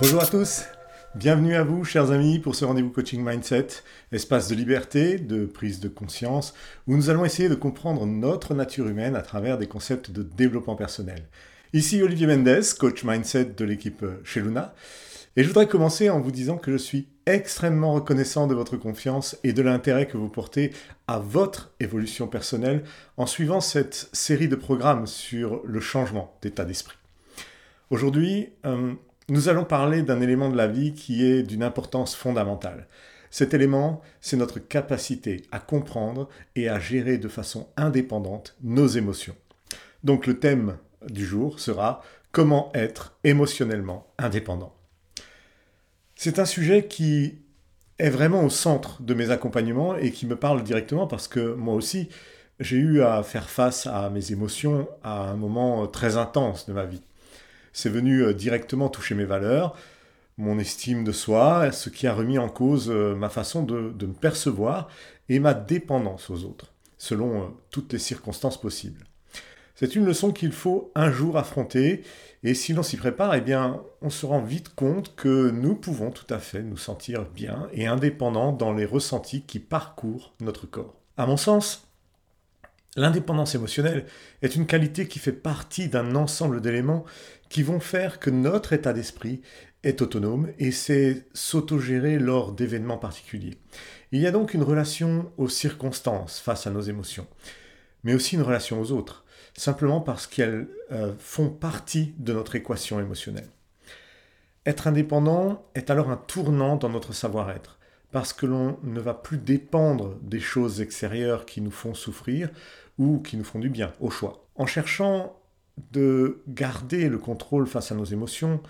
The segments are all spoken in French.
Bonjour à tous, bienvenue à vous chers amis pour ce rendez-vous coaching mindset, espace de liberté, de prise de conscience, où nous allons essayer de comprendre notre nature humaine à travers des concepts de développement personnel. Ici Olivier Mendes, coach mindset de l'équipe chez Luna, et je voudrais commencer en vous disant que je suis extrêmement reconnaissant de votre confiance et de l'intérêt que vous portez à votre évolution personnelle en suivant cette série de programmes sur le changement d'état d'esprit. Aujourd'hui, euh, nous allons parler d'un élément de la vie qui est d'une importance fondamentale. Cet élément, c'est notre capacité à comprendre et à gérer de façon indépendante nos émotions. Donc le thème du jour sera comment être émotionnellement indépendant? C'est un sujet qui est vraiment au centre de mes accompagnements et qui me parle directement parce que moi aussi, j'ai eu à faire face à mes émotions à un moment très intense de ma vie c'est venu euh, directement toucher mes valeurs, mon estime de soi, ce qui a remis en cause euh, ma façon de, me percevoir et ma dépendance aux autres, selon euh, toutes les circonstances possibles. C'est une leçon qu'il faut un jour affronter, et si l'on s'y prépare, eh bien, on se rend vite compte que nous pouvons tout à fait nous sentir bien et indépendants dans les ressentis qui parcourent notre corps. À mon sens, L'indépendance émotionnelle est une qualité qui fait partie d'un ensemble d'éléments qui vont faire que notre état d'esprit est autonome et sait s'autogérer lors d'événements particuliers. Il y a donc une relation aux circonstances face à nos émotions, mais aussi une relation aux autres, simplement parce qu'elles euh, font partie de notre équation émotionnelle. Être indépendant est alors un tournant dans notre savoir-être parce que l'on ne va plus dépendre des choses extérieures qui nous font souffrir ou qui nous font du bien, au choix. En cherchant de garder le contrôle face à nos émotions,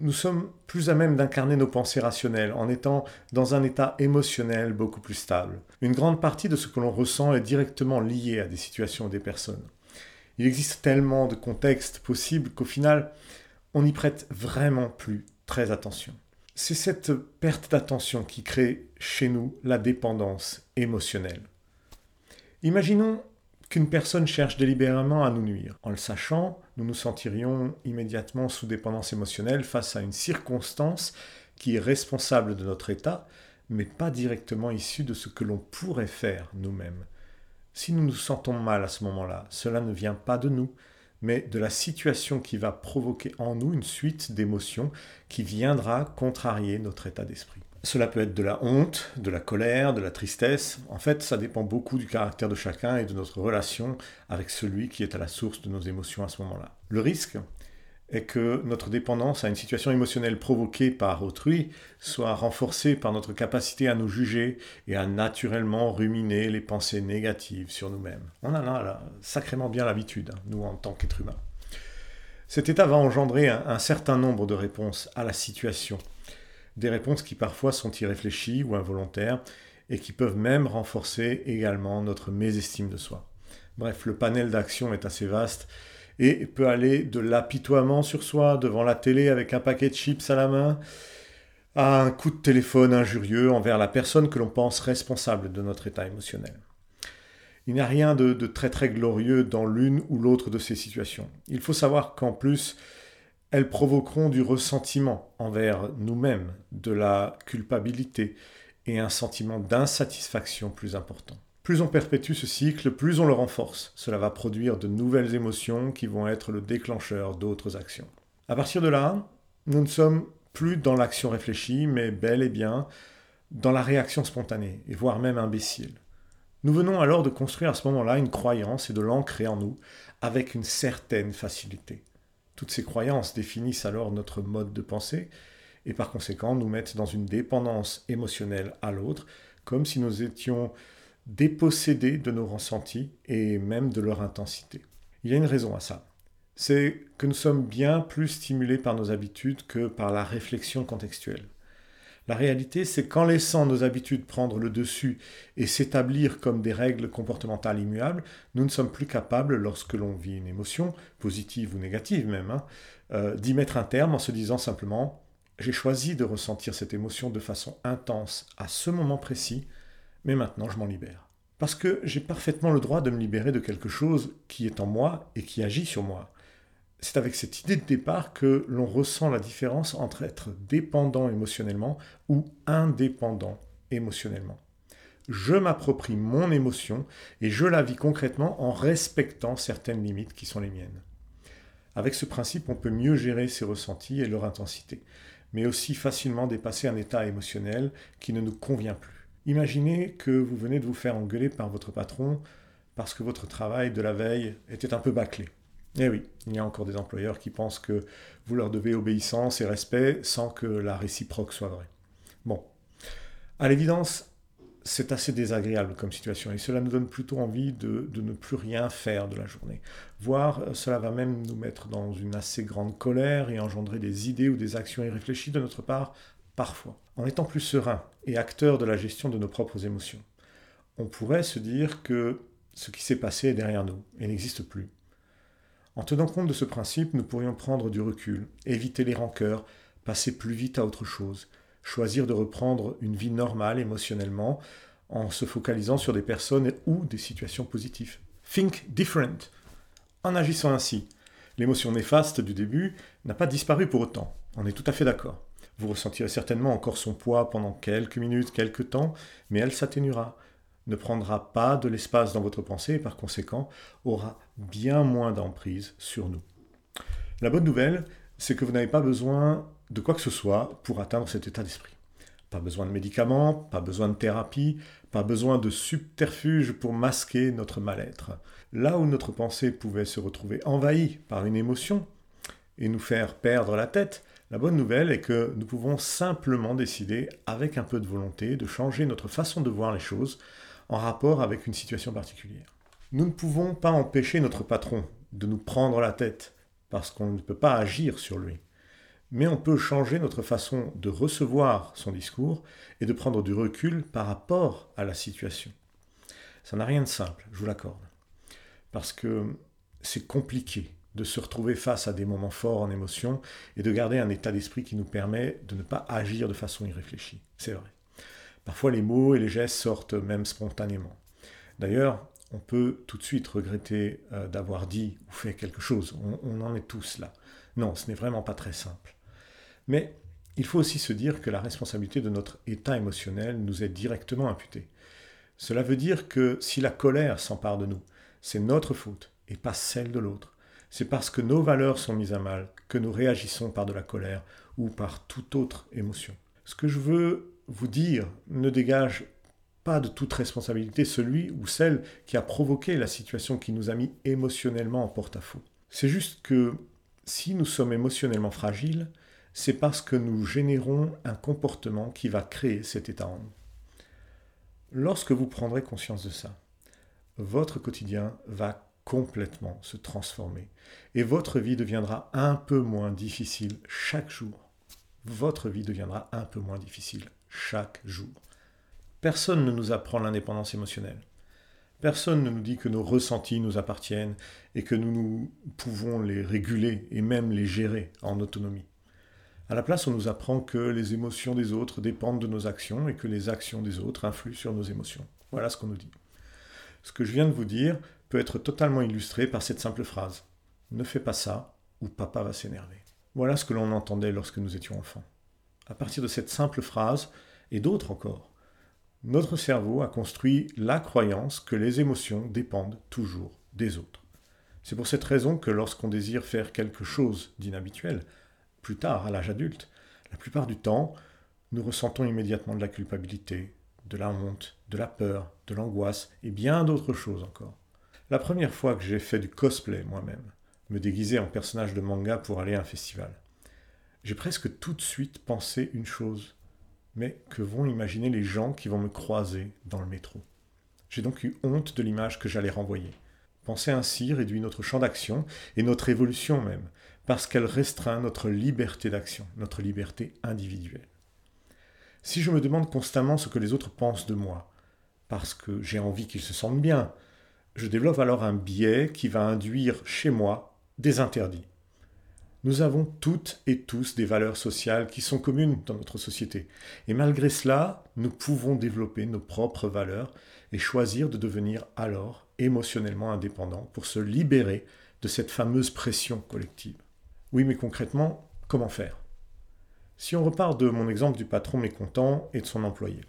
nous sommes plus à même d'incarner nos pensées rationnelles en étant dans un état émotionnel beaucoup plus stable. Une grande partie de ce que l'on ressent est directement liée à des situations et des personnes. Il existe tellement de contextes possibles qu'au final, on n'y prête vraiment plus très attention. C'est cette perte d'attention qui crée chez nous la dépendance émotionnelle. Imaginons qu'une personne cherche délibérément à nous nuire. En le sachant, nous nous sentirions immédiatement sous dépendance émotionnelle face à une circonstance qui est responsable de notre état, mais pas directement issue de ce que l'on pourrait faire nous-mêmes. Si nous nous sentons mal à ce moment-là, cela ne vient pas de nous, mais de la situation qui va provoquer en nous une suite d'émotions qui viendra contrarier notre état d'esprit. Cela peut être de la honte, de la colère, de la tristesse. En fait, ça dépend beaucoup du caractère de chacun et de notre relation avec celui qui est à la source de nos émotions à ce moment-là. Le risque, est que notre dépendance à une situation émotionnelle provoquée par autrui soit renforcée par notre capacité à nous juger et à naturellement ruminer les pensées négatives sur nous-mêmes. On en a là, sacrément bien l'habitude, hein, nous en tant qu'êtres humains. Cet état va engendrer un, un certain nombre de réponses à la situation, des réponses qui parfois sont irréfléchies ou involontaires et qui peuvent même renforcer également notre mésestime de soi. Bref, le panel d'action est assez vaste et peut aller de l'apitoiement sur soi devant la télé avec un paquet de chips à la main à un coup de téléphone injurieux envers la personne que l'on pense responsable de notre état émotionnel. Il n'y a rien de, très très glorieux dans l'une ou l'autre de ces situations. Il faut savoir qu'en plus, elles provoqueront du ressentiment envers nous-mêmes, de la culpabilité et un sentiment d'insatisfaction plus important. Plus on perpétue ce cycle, plus on le renforce. Cela va produire de nouvelles émotions qui vont être le déclencheur d'autres actions. À partir de là, nous ne sommes plus dans l'action réfléchie, mais bel et bien dans la réaction spontanée, et voire même imbécile. Nous venons alors de construire à ce moment-là une croyance et de l'ancrer en nous avec une certaine facilité. Toutes ces croyances définissent alors notre mode de pensée et par conséquent nous mettent dans une dépendance émotionnelle à l'autre, comme si nous étions dépossédés de nos ressentis et même de leur intensité. Il y a une raison à ça. C'est que nous sommes bien plus stimulés par nos habitudes que par la réflexion contextuelle. La réalité, c'est qu'en laissant nos habitudes prendre le dessus et s'établir comme des règles comportementales immuables, nous ne sommes plus capables, lorsque l'on vit une émotion, positive ou négative même, hein, euh, d'y mettre un terme en se disant simplement j'ai choisi de ressentir cette émotion de façon intense à ce moment précis, mais maintenant je m'en libère. Parce que j'ai parfaitement le droit de me libérer de quelque chose qui est en moi et qui agit sur moi. c'est avec cette idée de départ que l'on ressent la différence entre être dépendant émotionnellement ou indépendant émotionnellement. Je m'approprie mon émotion et je la vis concrètement en respectant certaines limites qui sont les miennes. Avec ce principe, on peut mieux gérer ses ressentis et leur intensité, mais aussi facilement dépasser un état émotionnel qui ne nous convient plus. Imaginez que vous venez de vous faire engueuler par votre patron parce que votre travail de la veille était un peu bâclé. Eh oui, il y a encore des employeurs qui pensent que vous leur devez obéissance et respect sans que la réciproque soit vraie. Bon, à l'évidence, c'est assez désagréable comme situation et cela nous donne plutôt envie de, ne plus rien faire de la journée. Voire euh, cela va même nous mettre dans une assez grande colère et engendrer des idées ou des actions irréfléchies de notre part, parfois. En étant plus serein et acteur de la gestion de nos propres émotions, on pourrait se dire que ce qui s'est passé est derrière nous et n'existe plus. En tenant compte de ce principe, nous pourrions prendre du recul, éviter les rancœurs, passer plus vite à autre chose, choisir de reprendre une vie normale émotionnellement en se focalisant sur des personnes ou des situations positives. Think different. En agissant ainsi, l'émotion néfaste du début n'a pas disparu pour autant. On est tout à fait d'accord. Vous ressentirez certainement encore son poids pendant quelques minutes, quelques temps, mais elle s'atténuera, ne prendra pas de l'espace dans votre pensée et par conséquent aura bien moins d'emprise sur nous. La bonne nouvelle, c'est que vous n'avez pas besoin de quoi que ce soit pour atteindre cet état d'esprit. Pas besoin de médicaments, pas besoin de thérapie, pas besoin de subterfuge pour masquer notre mal-être. Là où notre pensée pouvait se retrouver envahie par une émotion et nous faire perdre la tête, la bonne nouvelle est que nous pouvons simplement décider, avec un peu de volonté, de changer notre façon de voir les choses en rapport avec une situation particulière. Nous ne pouvons pas empêcher notre patron de nous prendre la tête, parce qu'on ne peut pas agir sur lui mais on peut changer notre façon de recevoir son discours et de prendre du recul par rapport à la situation. Ça n'a rien de simple, je vous l'accorde. Parce que c'est compliqué de se retrouver face à des moments forts en émotion et de garder un état d'esprit qui nous permet de ne pas agir de façon irréfléchie. C'est vrai. Parfois les mots et les gestes sortent même spontanément. D'ailleurs, on peut tout de suite regretter euh, d'avoir dit ou fait quelque chose. on en est tous là. Non, ce n'est vraiment pas très simple. Mais il faut aussi se dire que la responsabilité de notre état émotionnel nous est directement imputée. Cela veut dire que si la colère s'empare de nous, c'est notre faute et pas celle de l'autre. C'est parce que nos valeurs sont mises à mal que nous réagissons par de la colère ou par toute autre émotion. Ce que je veux vous dire ne dégage pas de toute responsabilité celui ou celle qui a provoqué la situation qui nous a mis émotionnellement en porte-à-faux. C'est juste que si nous sommes émotionnellement fragiles, c'est parce que nous générons un comportement qui va créer cet état en nous. Lorsque vous prendrez conscience de ça, votre quotidien va complètement se transformer et votre vie deviendra un peu moins difficile chaque jour. Votre vie deviendra un peu moins difficile chaque jour. Personne ne nous apprend l'indépendance émotionnelle. Personne ne nous dit que nos ressentis nous appartiennent et que nous, nous pouvons les réguler et même les gérer en autonomie. À la place, on nous apprend que les émotions des autres dépendent de nos actions et que les actions des autres influent sur nos émotions. Voilà ce qu'on nous dit. Ce que je viens de vous dire peut être totalement illustré par cette simple phrase. Ne fais pas ça ou papa va s'énerver. Voilà ce que l'on entendait lorsque nous étions enfants. À partir de cette simple phrase, et d'autres encore, notre cerveau a construit la croyance que les émotions dépendent toujours des autres. C'est pour cette raison que lorsqu'on désire faire quelque chose d'inhabituel, plus tard, à l'âge adulte, la plupart du temps, nous ressentons immédiatement de la culpabilité, de la honte, de la peur, de l'angoisse et bien d'autres choses encore. La première fois que j'ai fait du cosplay moi-même, me déguiser en personnage de manga pour aller à un festival, j'ai presque tout de suite pensé une chose. Mais que vont imaginer les gens qui vont me croiser dans le métro? J'ai donc eu honte de l'image que j'allais renvoyer. Penser ainsi réduit notre champ d'action et notre évolution même, parce qu'elle restreint notre liberté d'action, notre liberté individuelle. Si je me demande constamment ce que les autres pensent de moi, parce que j'ai envie qu'ils se sentent bien, je développe alors un biais qui va induire chez moi des interdits. Nous avons toutes et tous des valeurs sociales qui sont communes dans notre société. Et malgré cela, nous pouvons développer nos propres valeurs et choisir de devenir alors émotionnellement indépendants pour se libérer de cette fameuse pression collective. Oui, mais concrètement, comment faire? Si on repart de mon exemple du patron mécontent et de son employé.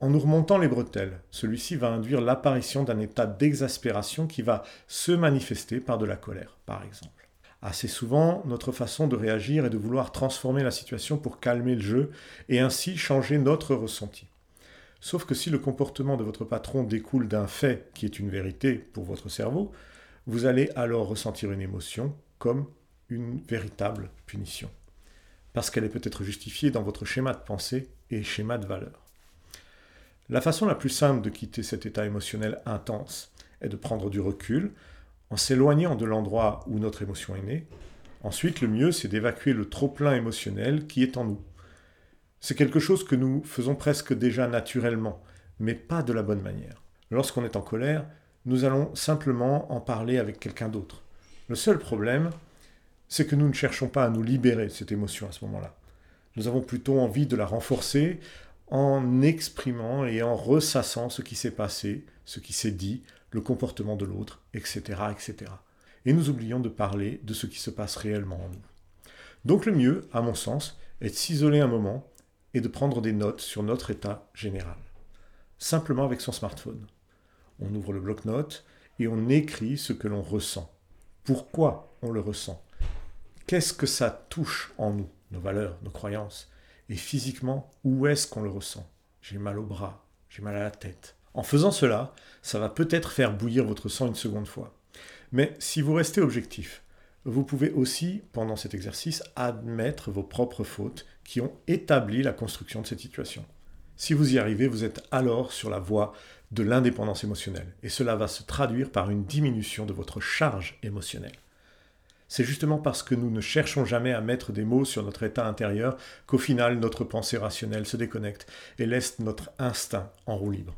En nous remontant les bretelles, celui-ci va induire l'apparition d'un état d'exaspération qui va se manifester par de la colère, par exemple. Assez souvent, notre façon de réagir est de vouloir transformer la situation pour calmer le jeu et ainsi changer notre ressenti. Sauf que si le comportement de votre patron découle d'un fait qui est une vérité pour votre cerveau, vous allez alors ressentir une émotion comme une véritable punition. Parce qu'elle est peut-être justifiée dans votre schéma de pensée et schéma de valeur. La façon la plus simple de quitter cet état émotionnel intense est de prendre du recul en s'éloignant de l'endroit où notre émotion est née. Ensuite, le mieux, c'est d'évacuer le trop-plein émotionnel qui est en nous. C'est quelque chose que nous faisons presque déjà naturellement, mais pas de la bonne manière. Lorsqu'on est en colère, nous allons simplement en parler avec quelqu'un d'autre. Le seul problème, c'est que nous ne cherchons pas à nous libérer de cette émotion à ce moment-là. Nous avons plutôt envie de la renforcer en exprimant et en ressassant ce qui s'est passé, ce qui s'est dit, le comportement de l'autre, etc., etc. Et nous oublions de parler de ce qui se passe réellement en nous. Donc le mieux, à mon sens, est de s'isoler un moment et de prendre des notes sur notre état général. Simplement avec son smartphone. On ouvre le bloc-notes et on écrit ce que l'on ressent. Pourquoi on le ressent? Qu'est-ce que ça touche en nous, nos valeurs, nos croyances Et physiquement, où est-ce qu'on le ressent? J'ai mal au bras, j'ai mal à la tête. En faisant cela, ça va peut-être faire bouillir votre sang une seconde fois. Mais si vous restez objectif, vous pouvez aussi, pendant cet exercice, admettre vos propres fautes qui ont établi la construction de cette situation. Si vous y arrivez, vous êtes alors sur la voie de l'indépendance émotionnelle, et cela va se traduire par une diminution de votre charge émotionnelle. C'est justement parce que nous ne cherchons jamais à mettre des mots sur notre état intérieur qu'au final notre pensée rationnelle se déconnecte et laisse notre instinct en roue libre.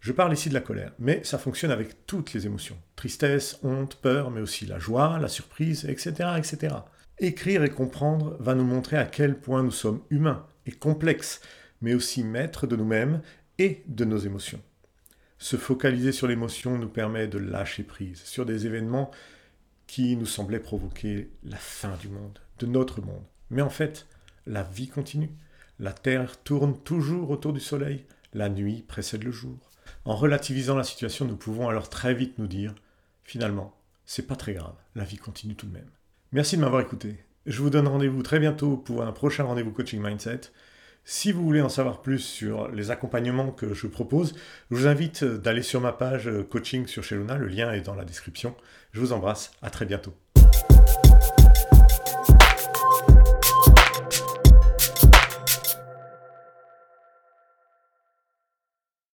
Je parle ici de la colère, mais ça fonctionne avec toutes les émotions. Tristesse, honte, peur, mais aussi la joie, la surprise, etc. etc. Écrire et comprendre va nous montrer à quel point nous sommes humains et complexes, mais aussi maîtres de nous-mêmes et de nos émotions. Se focaliser sur l'émotion nous permet de lâcher prise sur des événements qui nous semblaient provoquer la fin du monde, de notre monde. Mais en fait, la vie continue. La Terre tourne toujours autour du Soleil. La nuit précède le jour. En relativisant la situation, nous pouvons alors très vite nous dire, finalement, c'est pas très grave, la vie continue tout de même. Merci de m'avoir écouté. Je vous donne rendez-vous très bientôt pour un prochain rendez-vous coaching mindset. Si vous voulez en savoir plus sur les accompagnements que je propose, je vous invite d'aller sur ma page coaching sur Luna. le lien est dans la description. Je vous embrasse, à très bientôt.